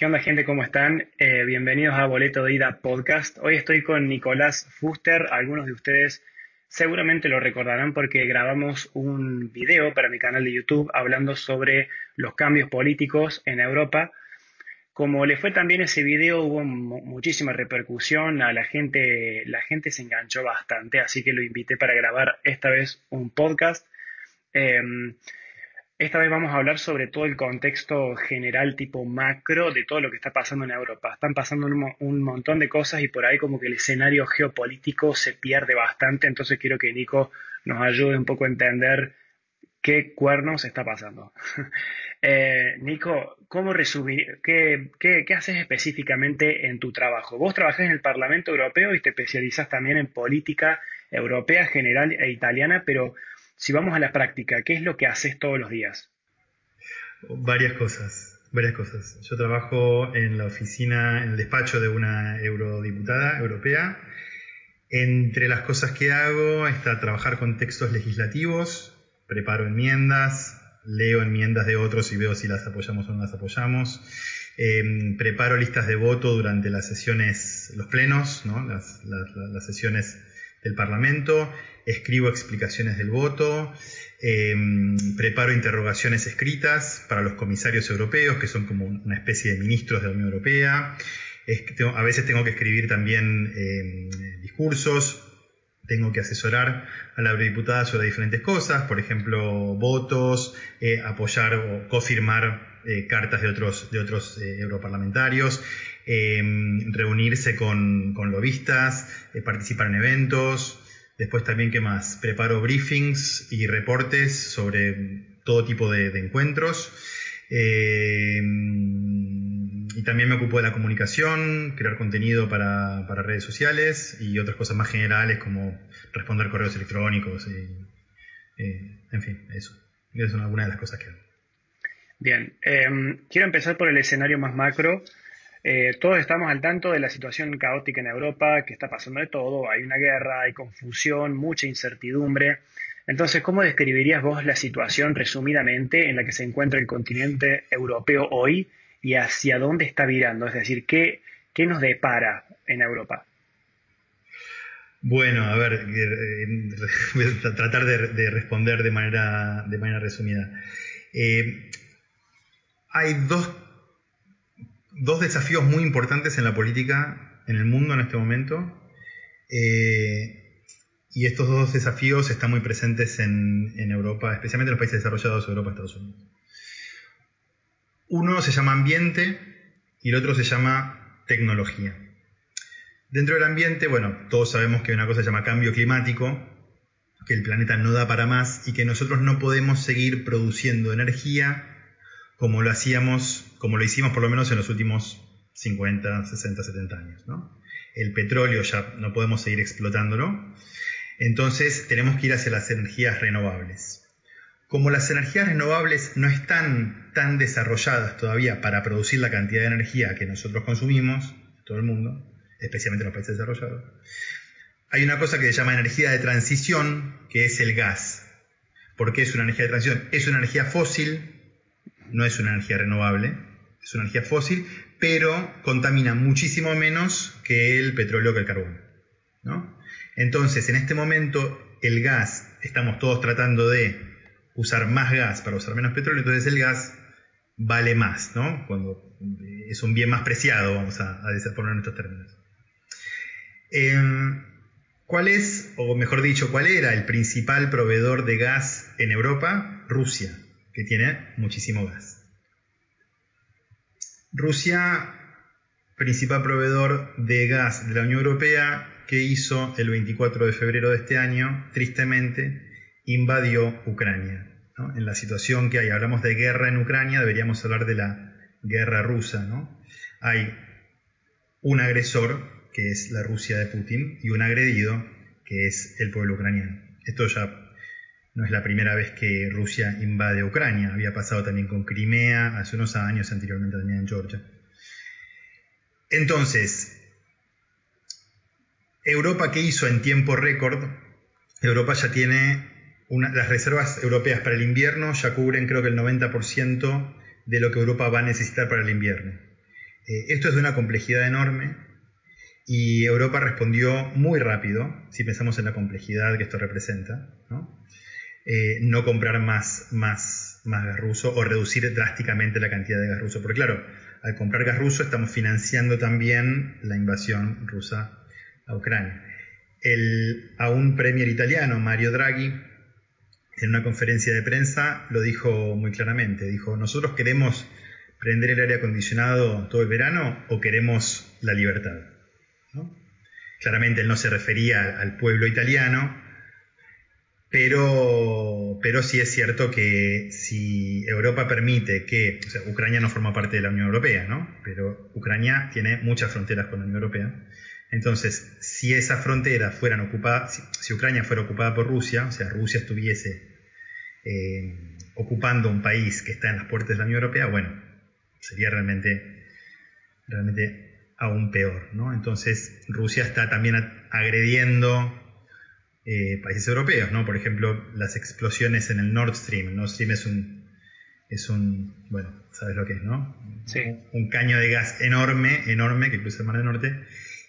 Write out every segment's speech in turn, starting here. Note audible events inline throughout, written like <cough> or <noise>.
¿Qué onda gente? ¿Cómo están? Eh, bienvenidos a Boleto de Ida Podcast. Hoy estoy con Nicolás Fuster. Algunos de ustedes seguramente lo recordarán porque grabamos un video para mi canal de YouTube hablando sobre los cambios políticos en Europa. Como le fue también ese video, hubo muchísima repercusión, a la gente, la gente se enganchó bastante, así que lo invité para grabar esta vez un podcast. Em, esta vez vamos a hablar sobre todo el contexto general tipo macro de todo lo que está pasando en Europa. Están pasando un, montón de cosas y por ahí como que el escenario geopolítico se pierde bastante, entonces quiero que Nico nos ayude un poco a entender qué cuernos está pasando. <laughs> eh, Nico, ¿cómo resumir, qué, haces específicamente en tu trabajo? Vos trabajás en el Parlamento Europeo y te especializas también en política europea general e italiana, pero si vamos a la práctica, ¿qué es lo que haces todos los días? Varias cosas, varias cosas. Yo trabajo en la oficina, en el despacho de una eurodiputada europea. Entre las cosas que hago está trabajar con textos legislativos, preparo enmiendas, leo enmiendas de otros y veo si las apoyamos o no las apoyamos. Em, preparo listas de voto durante las sesiones, los plenos, las sesiones del Parlamento escribo explicaciones del voto, em, preparo interrogaciones escritas para los comisarios europeos, que son como una especie de ministros de la Unión Europea. a veces tengo que escribir también em, discursos, tengo que asesorar a la eurodiputada sobre diferentes cosas, por ejemplo, votos, eh, apoyar o confirmar eh, cartas de otros, de otros eh, europarlamentarios, em, reunirse con, con lobistas, participar en eventos, Después también, ¿qué más? Preparo briefings y reportes sobre todo tipo de, encuentros. Eh, y también me ocupo de la comunicación, crear contenido para, redes sociales y otras cosas más generales como responder correos electrónicos. Y, eh, en fin, eso. Esas son algunas de las cosas que hago. Bien, em, quiero empezar por el escenario más macro. Eh, todos estamos al tanto de la situación caótica en Europa, que está pasando de todo, hay una guerra, hay confusión, mucha incertidumbre. Entonces, ¿cómo describirías vos la situación resumidamente en la que se encuentra el continente europeo hoy y hacia dónde está virando? Es decir, ¿qué, qué nos depara en Europa? Bueno, a ver, eh, voy a tratar de, responder de manera, de manera resumida. Eh, hay dos dos desafíos muy importantes en la política en el mundo en este momento. Eh, y estos dos desafíos están muy presentes en, Europa, especialmente en los países desarrollados, Europa Estados Unidos. Uno se llama ambiente y el otro se llama tecnología. Dentro del ambiente, bueno, todos sabemos que una cosa se llama cambio climático, que el planeta no da para más y que nosotros no podemos seguir produciendo energía como lo hacíamos, como lo hicimos por lo menos en los últimos 50, 60, 70 años. El petróleo ya no podemos seguir explotándolo, entonces tenemos que ir hacia las energías renovables. Como las energías renovables no están tan desarrolladas todavía para producir la cantidad de energía que nosotros consumimos, todo el mundo, especialmente en los países desarrollados, hay una cosa que se llama energía de transición, que es el gas. ¿Por qué es una energía de transición? Es una energía fósil no es una energía renovable, es una energía fósil, pero contamina muchísimo menos que el petróleo que el carbón. Entonces, en este momento, el gas, estamos todos tratando de usar más gas para usar menos petróleo, entonces el gas vale más, ¿no? Cuando es un bien más preciado, vamos a, a poner en estos términos. Em, ¿Cuál es, o mejor dicho, cuál era el principal proveedor de gas en Europa? Rusia que tiene muchísimo gas. Rusia, principal proveedor de gas de la Unión Europea, que hizo el 24 de febrero de este año, tristemente, invadió Ucrania. En la situación que hay, hablamos de guerra en Ucrania, deberíamos hablar de la guerra rusa. ¿no? Hay un agresor, que es la Rusia de Putin, y un agredido, que es el pueblo ucraniano. Esto ya no es la primera vez que Rusia invade Ucrania, había pasado también con Crimea hace unos años, anteriormente también en Georgia. Entonces, Europa, ¿qué hizo en tiempo récord? Europa ya tiene las reservas europeas para el invierno, ya cubren creo que el 90% de lo que Europa va a necesitar para el invierno. Eh, esto es de una complejidad enorme y Europa respondió muy rápido, si pensamos en la complejidad que esto representa, ¿no? Eh, comprar más, más, más gas ruso o reducir drásticamente la cantidad de gas ruso. Porque claro, al comprar gas ruso estamos financiando también la invasión rusa a Ucrania. El, a un premier italiano, Mario Draghi, en una conferencia de prensa lo dijo muy claramente. Dijo, nosotros queremos prender el aire acondicionado todo el verano o queremos la libertad. Claramente él no se refería al pueblo italiano, pero, pero sí es cierto que si Europa permite que, o sea, Ucrania no forma parte de la Unión Europea, ¿no? Pero Ucrania tiene muchas fronteras con la Unión Europea. Entonces, si esas fronteras fueran ocupadas, si, Ucrania fuera ocupada por Rusia, o sea, Rusia estuviese eh, ocupando un país que está en las puertas de la Unión Europea, bueno, sería realmente, realmente aún peor. ¿no? Entonces Rusia está también agrediendo eh, países europeos, ¿no? por ejemplo las explosiones en el Nord Stream. Nord Stream es un, es un, bueno, sabes lo que es, ¿no? Sí. Un caño de gas enorme, enorme que cruza el Mar del Norte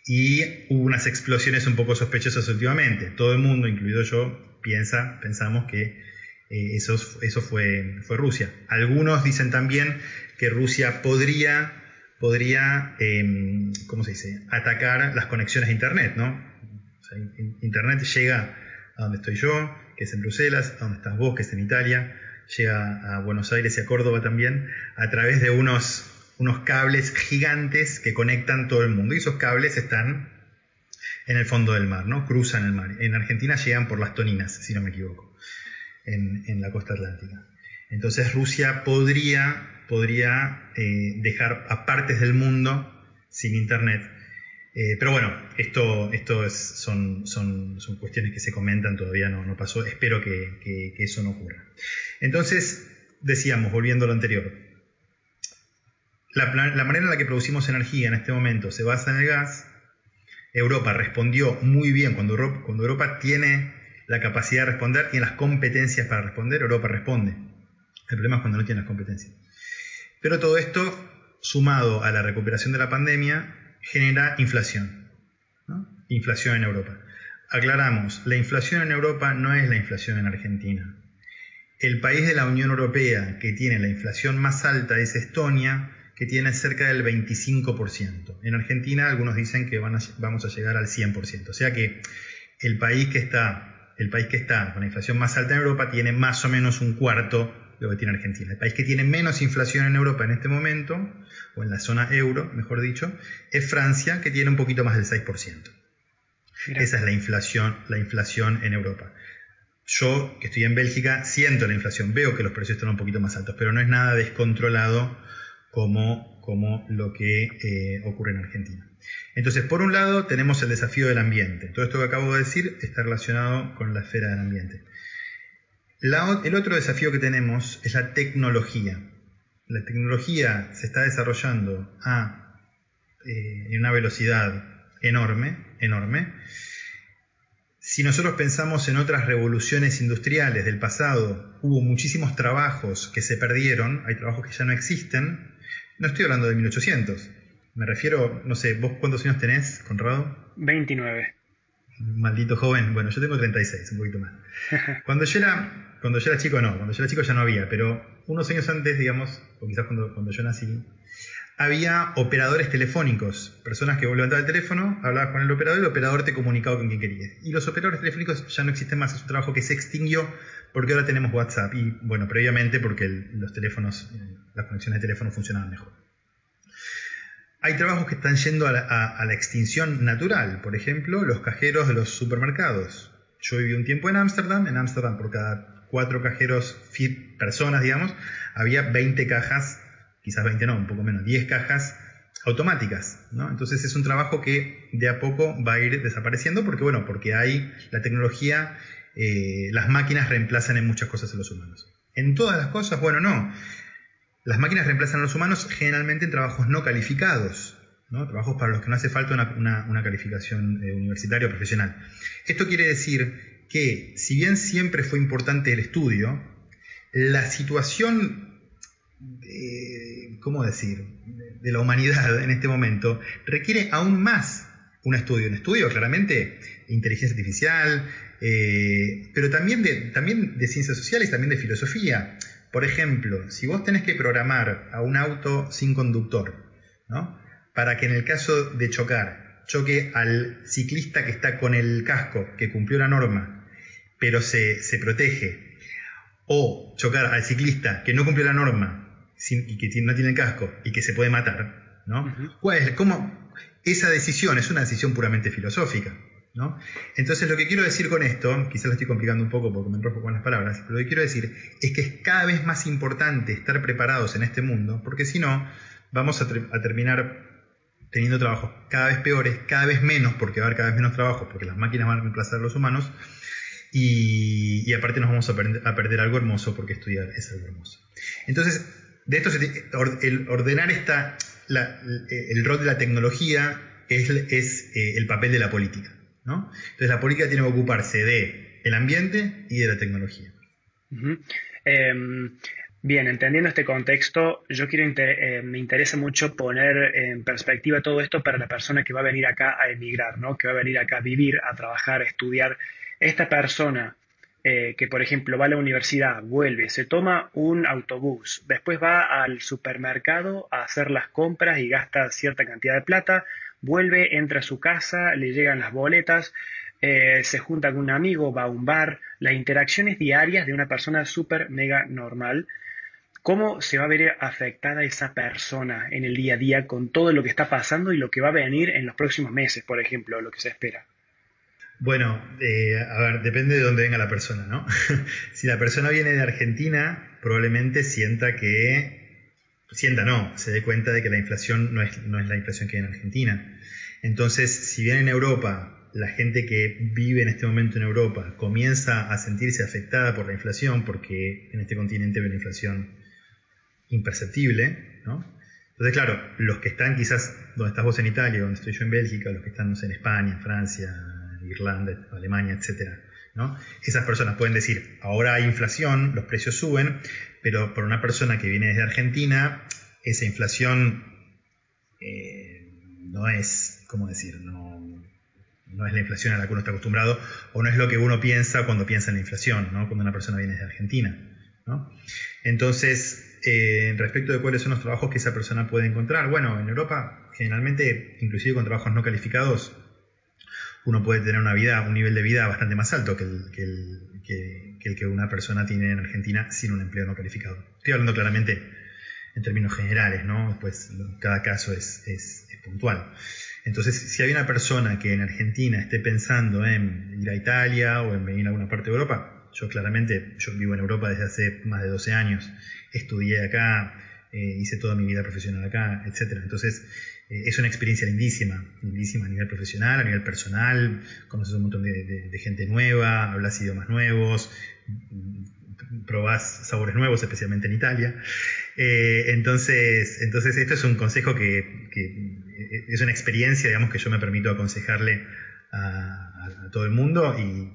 y hubo unas explosiones un poco sospechosas últimamente. Todo el mundo, incluido yo, piensa, pensamos que eh, eso, eso fue, fue Rusia. Algunos dicen también que Rusia podría podría, em, ¿cómo se dice?, atacar las conexiones a Internet, ¿no? Internet llega a donde estoy yo, que es en Bruselas, a donde estás vos, que es en Italia, llega a Buenos Aires y a Córdoba también, a través de unos, unos cables gigantes que conectan todo el mundo. Y esos cables están en el fondo del mar, ¿no? Cruzan el mar. En Argentina llegan por las Toninas, si no me equivoco, en, en la costa atlántica. Entonces Rusia podría podría eh, dejar a partes del mundo sin Internet. Eh, pero bueno, esto, esto son, son, cuestiones que se comentan, todavía no, pasó, espero que, eso no ocurra. Entonces, decíamos, volviendo a lo anterior, la, manera en la que producimos energía en este momento se basa en el gas. Europa respondió muy bien cuando Europa, cuando Europa tiene la capacidad de responder, tiene las competencias para responder, Europa responde. El problema es cuando no tiene las competencias. Pero todo esto, sumado a la recuperación de la pandemia, genera inflación. Inflación en Europa. Aclaramos, la inflación en Europa no es la inflación en Argentina. El país de la Unión Europea que tiene la inflación más alta es Estonia, que tiene cerca del 25%. En Argentina algunos dicen que vamos a llegar al 100%. O sea que el país que está, el país que está con la inflación más alta en Europa tiene más o menos un cuarto lo que tiene Argentina. El país que tiene menos inflación en Europa en este momento, o en la zona euro, mejor dicho, es Francia, que tiene un poquito más del 6%. Esa es la inflación, la inflación en Europa. Yo, que estoy en Bélgica, siento la inflación, veo que los precios están un poquito más altos, pero no es nada descontrolado como, como lo que eh, ocurre en Argentina. Entonces, por un lado, tenemos el desafío del ambiente. Todo esto que acabo de decir está relacionado con la esfera del ambiente el otro desafío que tenemos es la tecnología. La tecnología se está desarrollando a eh, en una velocidad enorme, enorme. Si nosotros pensamos en otras revoluciones industriales del pasado, hubo muchísimos trabajos que se perdieron, hay trabajos que ya no existen. No estoy hablando de 1800. Me refiero, no sé, ¿vos cuántos años tenés, Conrado? 29. Maldito joven. Bueno, yo tengo 36, un poquito más. <laughs> Cuando yo era cuando yo era chico no, cuando yo era chico ya no había, pero unos años antes, digamos, o quizás cuando, yo nací, había operadores telefónicos, personas que vos levantabas el teléfono, hablabas con el operador y el operador te comunicaba con quien querías. Y los operadores telefónicos ya no existen más, es un trabajo que se extinguió porque ahora tenemos WhatsApp y, bueno, previamente porque los teléfonos, eh, las conexiones de teléfono funcionaban mejor. Hay trabajos que están yendo a la extinción natural, por ejemplo, los cajeros de los supermercados. Yo viví un tiempo en Ámsterdam, en Ámsterdam por cada cuatro cajeros personas, digamos, había 20 cajas, quizás 20 no, un poco menos, 10 cajas automáticas, ¿no? Entonces es un trabajo que de a poco va a ir desapareciendo porque, bueno, porque hay la tecnología, eh, las máquinas reemplazan en muchas cosas a los humanos. En todas las cosas, bueno, no. Las máquinas reemplazan a los humanos generalmente en trabajos no calificados, ¿no? trabajos para los que no hace falta una, calificación eh, universitaria o profesional. Esto quiere decir que, si bien siempre fue importante el estudio, la situación ¿cómo decir?, de la humanidad en este momento, requiere aún más un estudio. Un estudio, claramente, de inteligencia artificial, eh, pero también de, también de ciencias sociales, también de filosofía. Por ejemplo, si vos tenés que programar a un auto sin conductor, ¿no? Para que en el caso de chocar, choque al ciclista que está con el casco, que cumplió la norma, pero se, se protege, o chocar al ciclista que no cumplió la norma y que no tiene el casco y que se puede matar, ¿no? ¿Cómo? Esa decisión es una decisión puramente filosófica. ¿no? Entonces lo que quiero decir con esto, quizás lo estoy complicando un poco porque me enrojo con las palabras, pero lo que quiero decir es que es cada vez más importante estar preparados en este mundo, porque si no, vamos a, terminar teniendo trabajos cada vez peores, cada vez menos, porque va a haber cada vez menos trabajo, porque las máquinas van a reemplazar a los humanos, y, aparte nos vamos a, perder algo hermoso, porque estudiar es algo hermoso. Entonces, de esto el ordenar esta, el rol de la tecnología es, es eh, el papel de la política. Entonces la política tiene que ocuparse de el ambiente y de la tecnología. Bien, entendiendo este contexto, yo quiero eh, me interesa mucho poner en perspectiva todo esto para la persona que va a venir acá a emigrar, ¿no? Que va a venir acá a vivir, a trabajar, a estudiar. Esta persona eh, que, por ejemplo, va a la universidad, vuelve, se toma un autobús, después va al supermercado a hacer las compras y gasta cierta cantidad de plata, vuelve, entra a su casa, le llegan las boletas, eh, se junta con un amigo, va a un bar, las interacciones diarias de una persona súper mega normal. ¿Cómo se va a ver afectada esa persona en el día a día con todo lo que está pasando y lo que va a venir en los próximos meses, por ejemplo, lo que se espera? Bueno, eh, a ver, depende de dónde venga la persona, ¿no? <laughs> si la persona viene de Argentina, probablemente sienta que, sienta no, se dé cuenta de que la inflación no es, no es la inflación que hay en Argentina. Entonces, si bien en Europa la gente que vive en este momento en Europa comienza a sentirse afectada por la inflación, porque en este continente hay una inflación imperceptible, ¿no? Entonces, claro, los que están quizás donde estás vos en Italia, donde estoy yo en Bélgica, los que están en España, en Francia, Irlanda, Alemania, etcétera. ¿no? Esas personas pueden decir, ahora hay inflación, los precios suben, pero por una persona que viene desde Argentina, esa inflación eh, no es, ¿cómo decir? No, no es la inflación a la que uno está acostumbrado, o no es lo que uno piensa cuando piensa en la inflación, ¿no? cuando una persona viene desde Argentina. ¿no? Entonces, eh, respecto de cuáles son los trabajos que esa persona puede encontrar, bueno, en Europa, generalmente, inclusive con trabajos no calificados, uno puede tener una vida, un nivel de vida bastante más alto que el que, una persona tiene en Argentina sin un empleo no calificado. Estoy hablando claramente en términos generales, ¿no? Pues cada caso es, es, puntual. Entonces, si hay una persona que en Argentina esté pensando en ir a Italia o en venir a alguna parte de Europa, yo claramente, yo vivo en Europa desde hace más de 12 años, estudié acá, eh, hice toda mi vida profesional acá, etc. Entonces, eh, es una experiencia lindísima, lindísima a nivel profesional, a nivel personal, conoces un montón de, gente nueva, hablas idiomas nuevos, probás sabores nuevos, especialmente en Italia. Eh, entonces, entonces, esto es un consejo que, es una experiencia, digamos, que yo me permito aconsejarle a, todo el mundo y,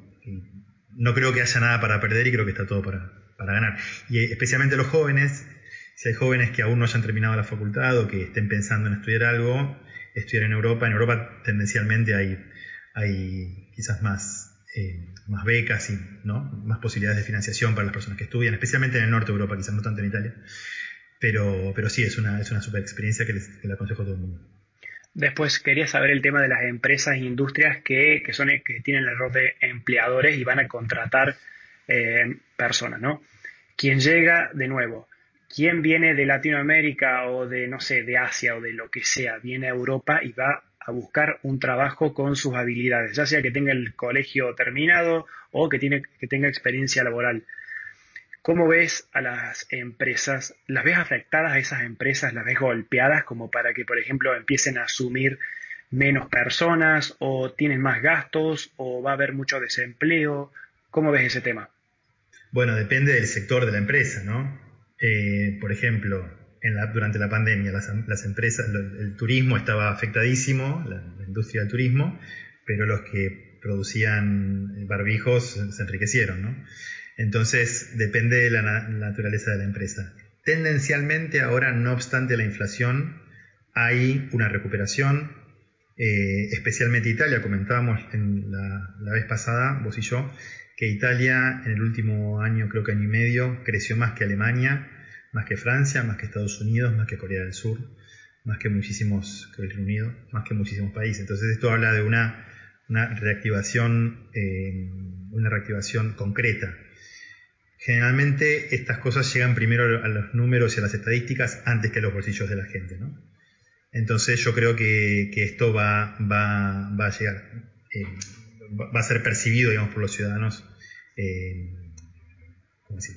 no creo que haya nada para perder y creo que está todo para, para ganar. Y especialmente los jóvenes, si hay jóvenes que aún no hayan terminado la facultad o que estén pensando en estudiar algo, estudiar en Europa. En Europa tendencialmente hay, hay quizás más, eh, más becas y ¿no? más posibilidades de financiación para las personas que estudian, especialmente en el norte de Europa, quizás no tanto en Italia. Pero, pero sí, es una, es una super experiencia que, les, le aconsejo a todo el mundo. Después quería saber el tema de las empresas e industrias que, que, que tienen el rol de empleadores y van a contratar eh, personas, ¿no? Quien llega, de nuevo, ¿Quién viene de Latinoamérica o de, no sé, de Asia o de lo que sea, viene a Europa y va a buscar un trabajo con sus habilidades, ya sea que tenga el colegio terminado o que, tiene, que tenga experiencia laboral. ¿Cómo ves a las empresas? ¿Las ves afectadas a esas empresas? ¿Las ves golpeadas como para que, por ejemplo, empiecen a asumir menos personas o tienen más gastos o va a haber mucho desempleo? ¿Cómo ves ese tema? Bueno, depende del sector de la empresa, ¿no? Eh, por ejemplo, durante la pandemia las, empresas, el, turismo estaba afectadísimo, la, industria del turismo, pero los que producían barbijos se enriquecieron, ¿no? Entonces, depende de la, naturaleza de la empresa. Tendencialmente ahora, no obstante la inflación, hay una recuperación, eh, especialmente Italia, comentábamos en la, vez pasada, vos y yo, que Italia en el último año, creo que año y medio, creció más que Alemania, más que Francia, más que Estados Unidos, más que Corea del Sur, más que muchísimos, que el Reino Unido, más que muchísimos países. Entonces esto habla de una, reactivación, eh, una reactivación concreta. Generalmente estas cosas llegan primero a los números y a las estadísticas antes que a los bolsillos de la gente, ¿no? Entonces yo creo que, esto va, a llegar, eh, va a ser percibido, digamos, por los ciudadanos eh,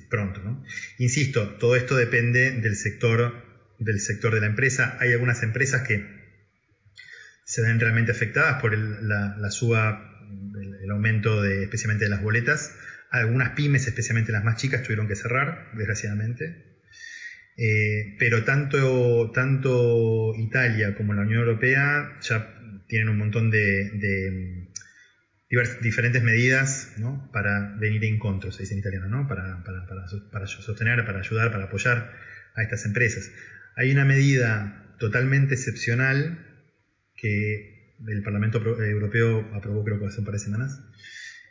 pronto. ¿no? Insisto, todo esto depende del sector, del sector de la empresa. Hay algunas empresas que se ven realmente afectadas por la, suba, el, aumento de, especialmente de las boletas. Algunas pymes, especialmente las más chicas, tuvieron que cerrar, desgraciadamente. Eh, pero tanto, tanto Italia como la Unión Europea ya tienen un montón de, de diferentes medidas ¿no? para venir en contra, se dice en italiano, ¿no? para, para, para, para, sostener, para ayudar, para apoyar a estas empresas. Hay una medida totalmente excepcional que el Parlamento Europeo aprobó creo que hace un par de semanas,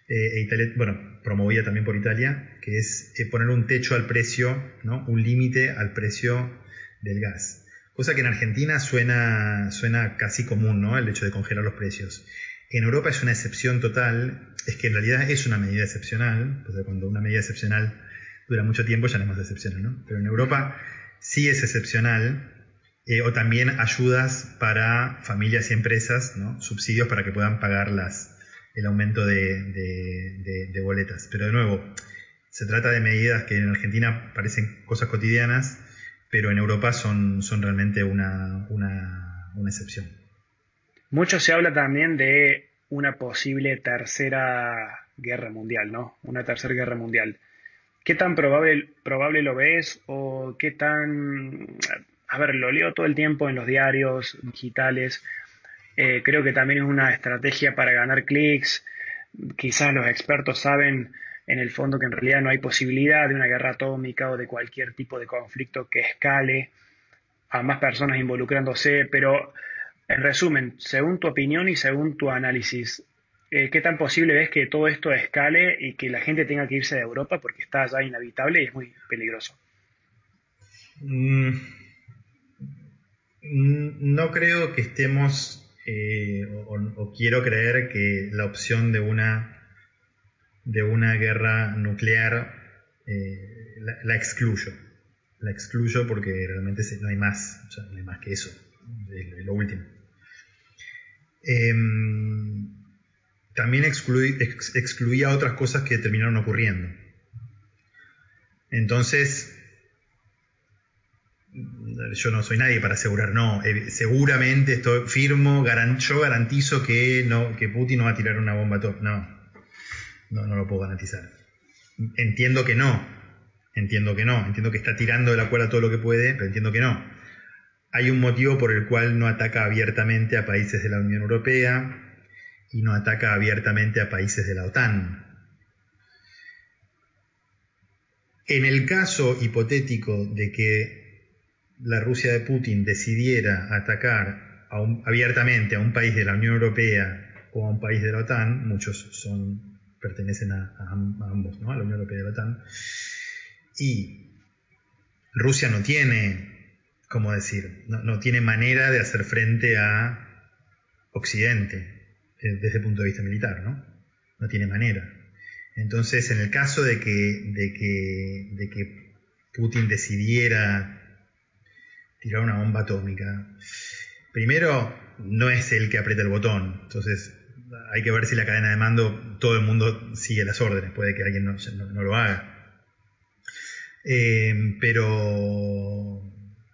eh, e Italia, bueno, promovida también por Italia, que es eh, poner un techo al precio, ¿no? un límite al precio del gas. Cosa que en Argentina suena, suena casi común, ¿no? El hecho de congelar los precios. En Europa es una excepción total, es que en realidad es una medida excepcional, pues cuando una medida excepcional dura mucho tiempo ya no es más excepcional, ¿no? Pero en Europa sí es excepcional, eh, o también ayudas para familias y empresas, ¿no? Subsidios para que puedan pagar las, el aumento de, boletas. Pero de nuevo, se trata de medidas que en Argentina parecen cosas cotidianas, pero en Europa son, realmente una, excepción. Mucho se habla también de una posible tercera guerra mundial, ¿no? Una tercera guerra mundial. ¿Qué tan probable, probable lo ves o qué tan... A ver, lo leo todo el tiempo en los diarios digitales. Eh, creo que también es una estrategia para ganar clics. Quizás los expertos saben en el fondo que en realidad no hay posibilidad de una guerra atómica o de cualquier tipo de conflicto que escale a más personas involucrándose, pero en resumen, según tu opinión y según tu análisis, eh, ¿qué tan posible ves que todo esto escale y que la gente tenga que irse de Europa porque está ya inhabitable y es muy peligroso? Mm, no creo que estemos eh, o, quiero creer que la opción de una, de una guerra nuclear eh, la, excluyo. La excluyo porque realmente no hay más, no hay más que eso, es lo último. Em, también excluía otras cosas que terminaron ocurriendo. Entonces, yo no soy nadie para asegurar, no, eh, seguramente estoy firmo, yo garantizo que, no, que Putin no va a tirar una bomba top. No, no, no lo puedo garantizar. Entiendo que no, entiendo que no, entiendo que está tirando de la cuerda todo lo que puede, pero entiendo que no. Hay un motivo por el cual no ataca abiertamente a países de la Unión Europea y no ataca abiertamente a países de la OTAN. En el caso hipotético de que la Rusia de Putin decidiera atacar abiertamente a un país de la Unión Europea o a un país de la OTAN, muchos son, pertenecen a, ambos, ¿no? a la Unión Europea y a la OTAN, y Rusia no tiene, ¿cómo decir? No, tiene manera de hacer frente a Occidente eh, desde el punto de vista militar, ¿no? No tiene manera. Entonces, en el caso de que, de que, de que Putin decidiera tirar una bomba atómica. Primero, no es el que aprieta el botón, entonces hay que ver si la cadena de mando, todo el mundo sigue las órdenes, puede que alguien no, lo haga. Eh, pero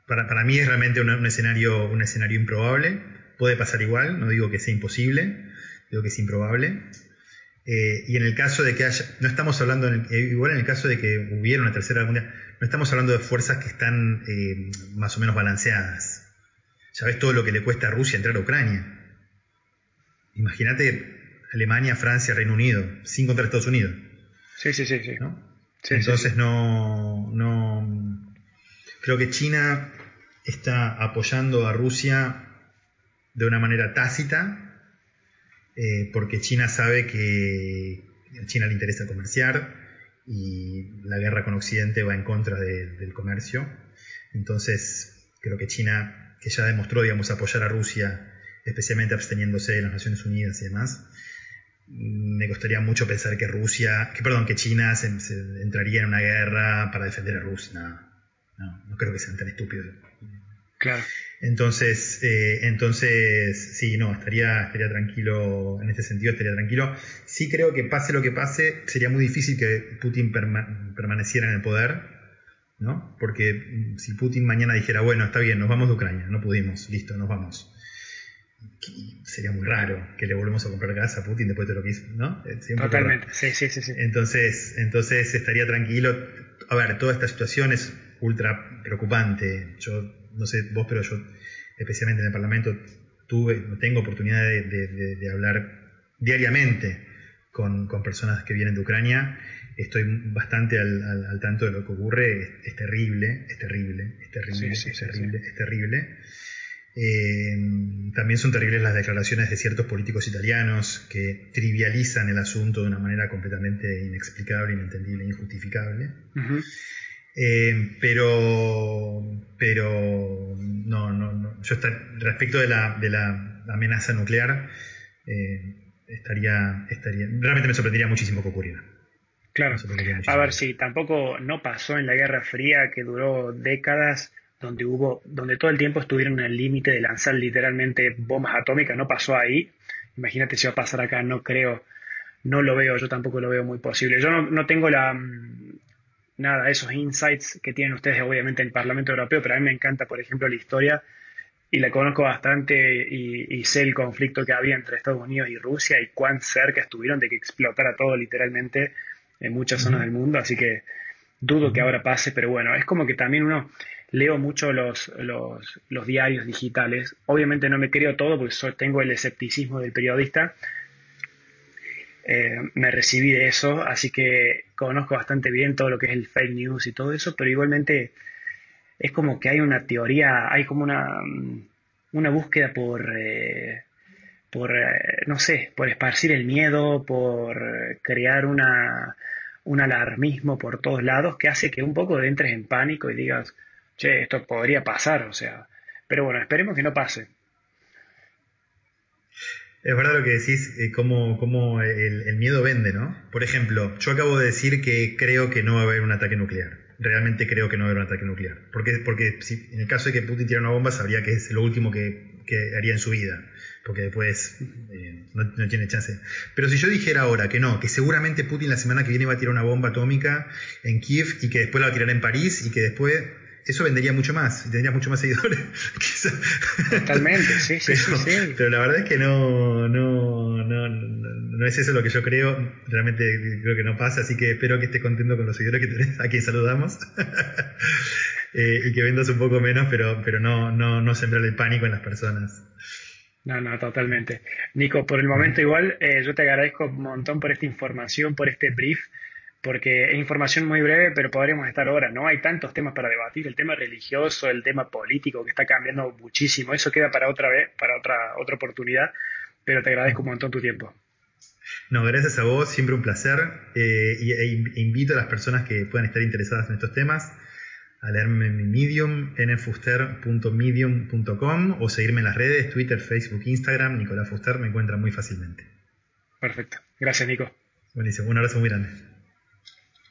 para, mí es realmente un, escenario, un escenario improbable, puede pasar igual, no digo que sea imposible, digo que es improbable. Eh, y en el caso de que haya, no estamos hablando, eh, igual en el caso de que hubiera una tercera guerra mundial, no estamos hablando de fuerzas que están eh, más o menos balanceadas. Ya ves todo lo que le cuesta a Rusia entrar a Ucrania. Imagínate Alemania, Francia, Reino Unido, sin contra Estados Unidos. Sí, sí, sí. sí. Entonces No, no. Creo que China está apoyando a Rusia de una manera tácita, eh, porque China sabe que a China le interesa comerciar y la guerra con Occidente va en contra del comercio. Entonces, creo que China, que ya demostró, digamos, apoyar a Rusia, especialmente absteniéndose de las Naciones Unidas y demás, me costaría mucho pensar que Rusia, que perdón, que China se, entraría en una guerra para defender a Rusia. No, no, creo que sean tan estúpidos. Claro. Entonces, eh, entonces, sí, no, estaría, estaría tranquilo, en este sentido estaría tranquilo. Sí creo que pase lo que pase, sería muy difícil que Putin permaneciera en el poder, ¿no? Porque si Putin mañana dijera, bueno, está bien, nos vamos de Ucrania, no pudimos, listo, nos vamos sería muy raro que le volvemos a comprar gas a Putin después de lo que hizo, ¿no? Eh, Totalmente, sí, sí, sí, Entonces, entonces estaría tranquilo. A ver, toda esta situación es ultra preocupante. Yo, no sé vos, pero yo, especialmente en el Parlamento, tuve, tengo oportunidad de, hablar diariamente con, personas que vienen de Ucrania. Estoy bastante al, tanto de lo que ocurre. Es, terrible, es terrible, es terrible, es terrible, es terrible. Eh, también son terribles las declaraciones de ciertos políticos italianos que trivializan el asunto de una manera completamente inexplicable, inentendible, injustificable. Eh, pero, pero no, no, no. Yo respecto de la, de la amenaza nuclear, eh, estaría, estaría, realmente me sorprendería muchísimo que ocurriera. Claro. A ver, si tampoco no pasó en la Guerra Fría que duró décadas donde hubo, donde todo el tiempo estuvieron en el límite de lanzar literalmente bombas atómicas, no pasó ahí. Imagínate si va a pasar acá, no creo, no lo veo, yo tampoco lo veo muy posible. Yo no, tengo la mm, nada, esos insights que tienen ustedes obviamente en el Parlamento Europeo, pero a mí me encanta, por ejemplo, la historia y la conozco bastante y, sé el conflicto que había entre Estados Unidos y Rusia y cuán cerca estuvieron de que explotara todo literalmente en muchas zonas del mundo, así que dudo que ahora pase, pero bueno, es como que también uno leo mucho los, los, diarios digitales. Obviamente no me creo todo porque tengo el escepticismo del periodista. Eh, me recibí de eso, así que conozco bastante bien todo lo que es el fake news y todo eso, pero igualmente es como que hay una teoría, hay como una, una búsqueda por, eh, por eh, no sé, por esparcir el miedo, por crear una, un alarmismo por todos lados que hace que un poco entres en pánico y digas, che, esto podría pasar, o sea, pero bueno, esperemos que no pase. Es verdad lo que decís, eh, como, el, miedo vende, ¿no? Por ejemplo, yo acabo de decir que creo que no va a haber un ataque nuclear. Realmente creo que no va a haber un ataque nuclear. Porque, porque si, en el caso de que Putin tirara una bomba, sabría que es lo último que, haría en su vida. Porque después eh, no, no, tiene chance. Pero si yo dijera ahora que no, que seguramente Putin la semana que viene va a tirar una bomba atómica en Kiev y que después la va a tirar en París y que después eso vendería mucho más y tendría mucho más seguidores. <laughs> Totalmente, sí, sí, pero, sí, Pero la verdad es que no, no, no, no, es eso lo que yo creo. Realmente creo que no pasa, así que espero que estés contento con los seguidores que tenés, a quien saludamos. <laughs> Eh, y que vendas un poco menos, pero, pero no, no, no sembrar el pánico en las personas. No, no, totalmente. Nico, por el momento igual, eh, yo te agradezco un montón por esta información, por este brief porque es información muy breve, pero podríamos estar horas, ¿no? Hay tantos temas para debatir, el tema religioso, el tema político, que está cambiando muchísimo. Eso queda para otra vez, para otra, otra oportunidad, pero te agradezco un montón tu tiempo. No, gracias a vos, siempre un placer. Eh, e invito a las personas que puedan estar interesadas en estos temas a leerme en mi Medium, nfuster.medium.com o seguirme en las redes, Twitter, Facebook, Instagram, Nicolás Fuster, me encuentran muy fácilmente. Perfecto. Gracias, Nico. Buenísimo, un abrazo muy grande.